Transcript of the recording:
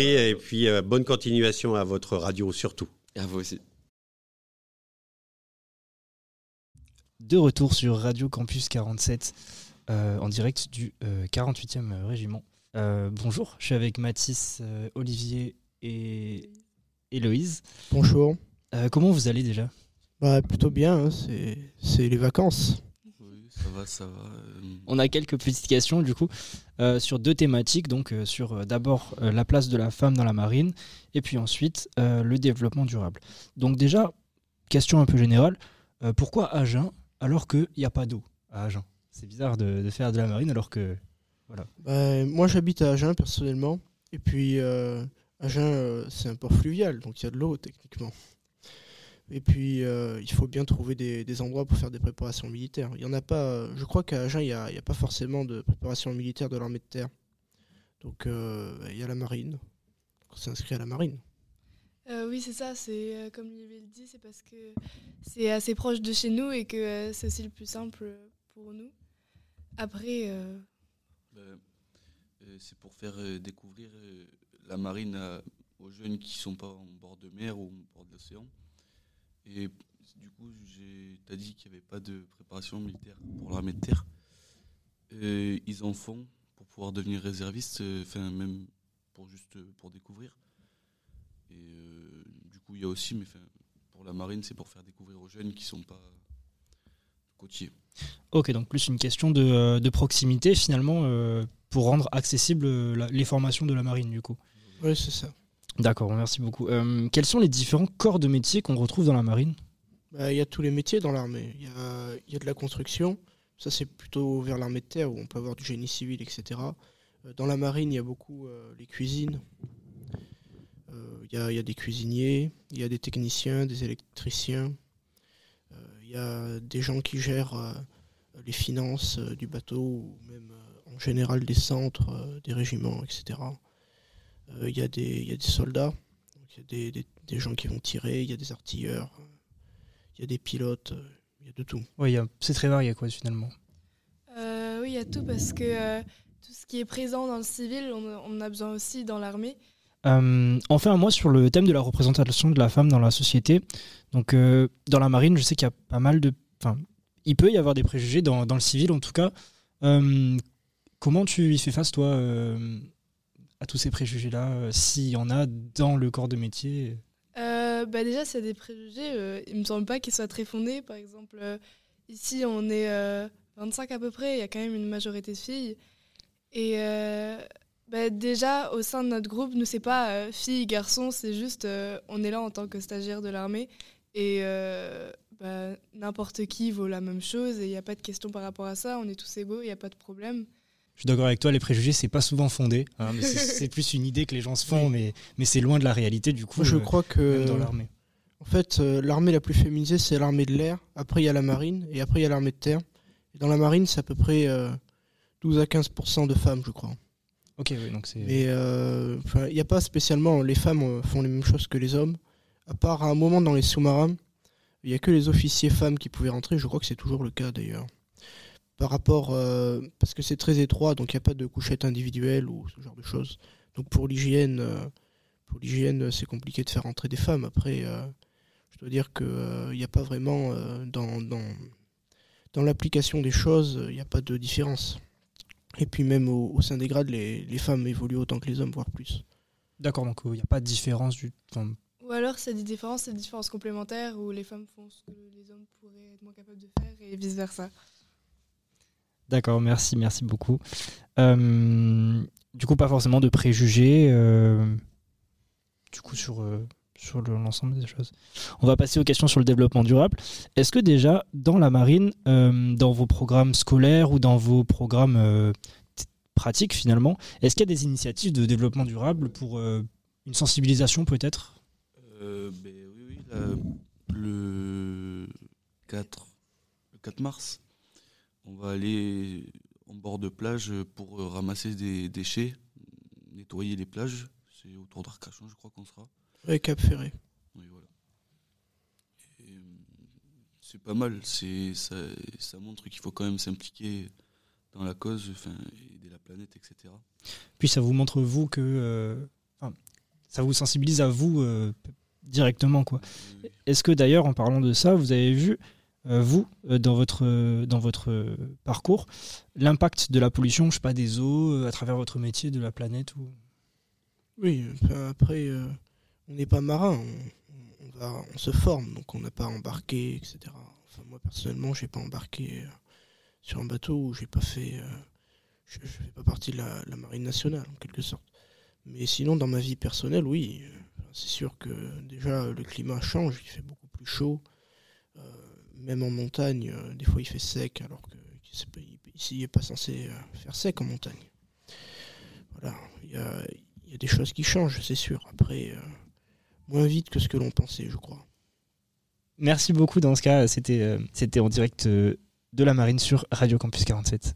Et puis, euh, bonne continuation à votre radio surtout. Et à vous aussi. De retour sur Radio Campus 47 euh, en direct du 48e régiment. bonjour, je suis avec Mathis, Olivier et Héloïse. Bonjour. comment vous allez déjà? Bah, Plutôt bien, hein, c'est les vacances. Va, ça va. On a quelques petites questions du coup euh, sur deux thématiques, donc euh, sur euh, d'abord la place de la femme dans la marine et puis ensuite le développement durable. Donc déjà, question un peu générale, pourquoi Agen alors qu'il n'y a pas d'eau à Agen? C'est bizarre de, faire de la marine alors que... Voilà. Bah, moi j'habite à Agen personnellement et puis Agen c'est un port fluvial donc il y a de l'eau techniquement. Et puis, euh, il faut bien trouver des, endroits pour faire des préparations militaires. Il y en a pas. Je crois qu'à Agen, il n'y a, pas forcément de préparation militaire de l'armée de terre. Donc, euh, il y a la marine. On s'inscrit à la marine. Euh, oui, c'est ça. C'est comme Olivier le dit, c'est parce que c'est assez proche de chez nous et que c'est aussi le plus simple pour nous. Après. Ben, c'est pour faire découvrir la marine aux jeunes qui ne sont pas en bord de mer ou en bord de l'océan. Et du coup, tu as dit qu'il n'y avait pas de préparation militaire pour l'armée de terre. ils en font pour pouvoir devenir réservistes, euh, enfin même pour juste pour découvrir. Et euh, du coup, il y a aussi, mais pour la marine, c'est pour faire découvrir aux jeunes qui ne sont pas côtiers. Ok, donc plus une question de, euh, proximité finalement pour rendre accessible les formations de la marine du coup. Oui, c'est ça. D'accord, merci beaucoup. Euh, quels sont les différents corps de métier qu'on retrouve dans la marine? Bah, Il y a tous les métiers dans l'armée. Il y a, de la construction, ça c'est plutôt vers l'armée de terre où on peut avoir du génie civil, etc. Euh, dans la marine, il y a beaucoup euh, les cuisines. Il y, a, des cuisiniers, il y a des techniciens, des électriciens. Il y a des gens qui gèrent les finances du bateau ou même en général des centres, des régiments, etc. Il euh, y, a des soldats, il y a des, gens qui vont tirer, il y a des artilleurs, il y a des pilotes, il y a de tout. Oui, c'est très varié quoi finalement. Euh, oui, il y a tout parce que euh, tout ce qui est présent dans le civil, on, on a besoin aussi dans l'armée. enfin, moi, sur le thème de la représentation de la femme dans la société, donc dans la marine, je sais qu'il y a pas mal de. Enfin, il peut y avoir des préjugés dans, dans le civil, en tout cas. comment tu y fais face, toi à tous ces préjugés-là, euh, s'il y en a dans le corps de métier euh, bah Déjà, s'il y a des préjugés, euh, il ne me semble pas qu'ils soient très fondés. Par exemple, ici, on est 25 à peu près, il y a quand même une majorité de filles. Et bah, déjà, au sein de notre groupe, nous, c'est pas filles, garçons, c'est juste, on est là en tant que stagiaire de l'armée. Et bah, n'importe qui vaut la même chose et il n'y a pas de question par rapport à ça. On est tous égaux, il n'y a pas de problème. Je suis d'accord avec toi, les préjugés, c'est pas souvent fondé. Hein, c'est plus une idée que les gens se font, mais, mais c'est loin de la réalité du coup. je euh, crois que. dans l'armée. En fait, euh, l'armée la plus féminisée, c'est l'armée de l'air. Après, il y a la marine. Et après, il y a l'armée de terre. Et dans la marine, c'est à peu près 12 euh, à 15% de femmes, je crois. Ok, oui, donc c'est. Mais il n'y a pas spécialement. Les femmes font les mêmes choses que les hommes. À part à un moment dans les sous-marins, il n'y a que les officiers femmes qui pouvaient rentrer. Je crois que c'est toujours le cas d'ailleurs par rapport euh, parce que c'est très étroit, donc il n'y a pas de couchette individuelle ou ce genre de choses. Donc pour l'hygiène, euh, pour l'hygiène, c'est compliqué de faire entrer des femmes. Après, euh, je dois dire qu'il n'y a pas vraiment dans, dans, l'application des choses, il n'y a pas de différence. Et puis même au, sein des grades, les, femmes évoluent autant que les hommes, voire plus. D'accord, donc il n'y a pas de différence du. Ou alors c'est des différences, c'est des différences complémentaires où les femmes font ce que les hommes pourraient être moins capables de faire et vice versa. D'accord, merci, merci beaucoup. Euh, du coup, pas forcément de préjugés, euh, du coup, sur, euh, sur l'ensemble des choses. On va passer aux questions sur le développement durable. Est-ce que déjà, dans la marine, dans vos programmes scolaires ou dans vos programmes pratiques, finalement, est-ce qu'il y a des initiatives de développement durable pour une sensibilisation peut-être? Ben Oui, oui, le 4, le 4 mars on va aller en bord de plage pour ramasser des déchets, nettoyer les plages. C'est autour d'Arcachon, je crois qu'on sera. Oui, Cap Ferré. Oui, voilà. Euh, c'est pas mal. C'est ça, ça montre qu'il faut quand même s'impliquer dans la cause, enfin, aider la planète, etc. Puis ça vous montre vous que, euh, ça vous sensibilise à vous euh, directement, quoi. Euh, Est-ce que d'ailleurs, en parlant de ça, vous avez vu, euh, vous, euh, dans votre, euh, dans votre euh, parcours, l'impact de la pollution, je sais pas, des eaux, euh, à travers votre métier, de la planète ou... Oui, après, euh, on n'est pas marin, on, se forme, donc on n'a pas embarqué, etc. Enfin, moi, personnellement, j'ai pas embarqué euh, sur un bateau j'ai pas fait. euh, je ne fais pas partie de la, marine nationale, en quelque sorte. Mais sinon, dans ma vie personnelle, oui, euh, c'est sûr que déjà, le climat change, il fait beaucoup plus chaud. Même en montagne, euh, des fois, il fait sec, alors que ici, il n'est pas censé euh, faire sec en montagne. Voilà, il y a, y a des choses qui changent, c'est sûr. Après, euh, moins vite que ce que l'on pensait, je crois. Merci beaucoup dans ce cas, c'était c'était en direct de la marine sur Radio Campus 47.